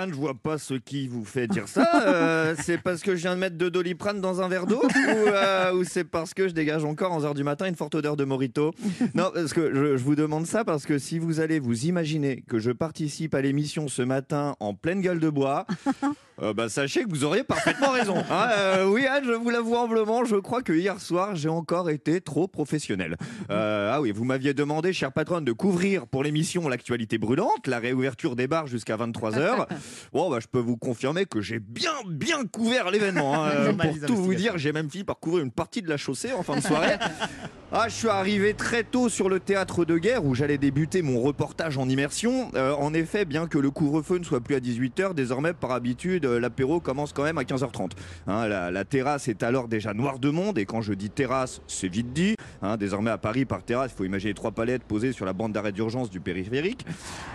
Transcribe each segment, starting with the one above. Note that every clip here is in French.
Anne, je vois pas ce qui vous fait dire ça. Euh, c'est parce que je viens de mettre de doliprane dans un verre d'eau ou, euh, ou c'est parce que je dégage encore en 11h du matin une forte odeur de morito? Non, parce que je, je vous demande ça parce que si vous allez vous imaginer que je participe à l'émission ce matin en pleine gueule de bois, euh, bah, sachez que vous auriez parfaitement raison. hein. Oui, Anne, je vous l'avoue humblement, je crois que hier soir, j'ai encore été trop professionnel. Ah oui, vous m'aviez demandé, chère patronne, de couvrir pour l'émission l'actualité brûlante, la réouverture des bars jusqu'à 23h. Bon, bah, je peux vous confirmer que j'ai bien, bien couvert l'événement. hein. Pour tout vous dire, j'ai même fini par couvrir une partie de la chaussée en fin de soirée. Ah, je suis arrivé très tôt sur le théâtre de guerre où j'allais débuter mon reportage en immersion. Euh, en effet, bien que le couvre-feu ne soit plus à 18h, désormais, par habitude, euh, l'apéro commence quand même à 15h30. Hein, la, la terrasse est alors déjà noire de monde, et quand je dis terrasse, c'est vite dit. Hein, désormais, à Paris, par terrasse, il faut imaginer trois palettes posées sur la bande d'arrêt d'urgence du périphérique.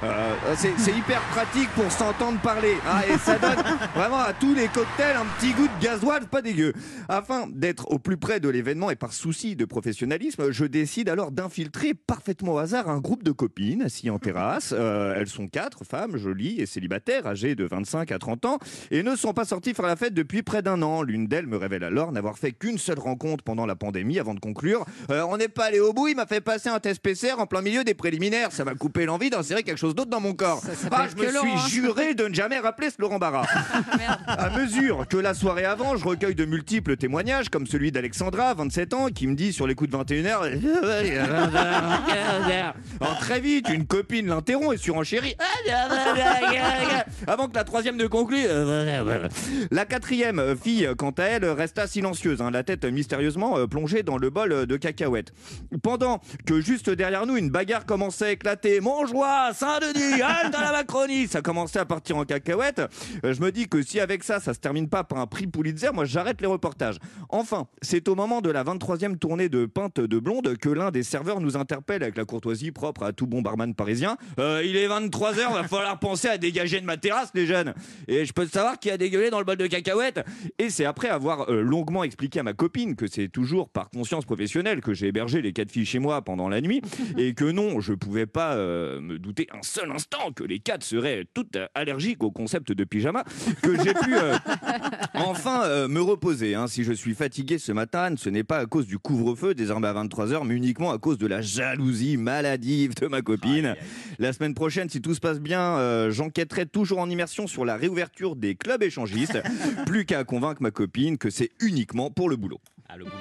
Euh, c'est hyper pratique pour s'entendre parler. hein, et ça donne vraiment à tous les cocktails un petit goût de gasoil, pas dégueu. Afin d'être au plus près de l'événement et par souci de professionnalisme, je décide alors d'infiltrer parfaitement au hasard un groupe de copines assis en terrasse. Euh, elles sont quatre femmes, jolies et célibataires, âgées de 25 à 30 ans, et ne sont pas sorties faire la fête depuis près d'un an. L'une d'elles me révèle alors n'avoir fait qu'une seule rencontre pendant la pandémie avant de conclure. Euh, on n'est pas allé au bout, il m'a fait passer un test PCR en plein milieu des préliminaires. Ça m'a coupé l'envie d'insérer quelque chose d'autre dans mon corps. Ah, je me suis juré de ne jamais rappeler ce Laurent Barra. À mesure que la soirée avance, je recueille de multiples témoignages, comme celui d'Alexandra, 27 ans, qui me dit sur les coups de 21h. Alors, très vite, une copine l'interrompt et surenchérit. Avant que la troisième ne conclue. La quatrième fille, quant à elle, resta silencieuse, hein, la tête mystérieusement euh, plongée dans le bol de cacahuètes. Pendant que juste derrière nous, une bagarre commençait à éclater. Montjoie, Saint-Denis, halte à la Macronie. Ça commençait à partir en cacahuètes. Euh, Je me dis que si avec ça, ça se termine pas par un prix Pulitzer, moi j'arrête les reportages. Enfin, c'est au moment de la 23e tournée de Pinte de Blonde que l'un des serveurs nous interpelle avec la courtoisie propre à tout bon barman parisien. Euh, il est 23h, va falloir penser à dégager de ma terrasse, les jeunes. Et je peux savoir qui a dégueulé dans le bol de cacahuètes. Et c'est après avoir euh, longuement expliqué à ma copine que c'est toujours par conscience professionnelle que j'ai hébergé les quatre filles chez moi pendant la nuit et que non, je pouvais pas me douter un seul instant que les quatre seraient toutes euh, au concept de pyjama que j'ai pu euh, enfin euh, me reposer. hein. Si je suis fatigué ce matin, ce n'est pas à cause du couvre-feu désormais à 23h, mais uniquement à cause de la jalousie maladive de ma copine. La semaine prochaine, si tout se passe bien, euh, j'enquêterai toujours en immersion sur la réouverture des clubs échangistes. Plus qu'à convaincre ma copine que c'est uniquement pour le boulot. Ah, le boulot.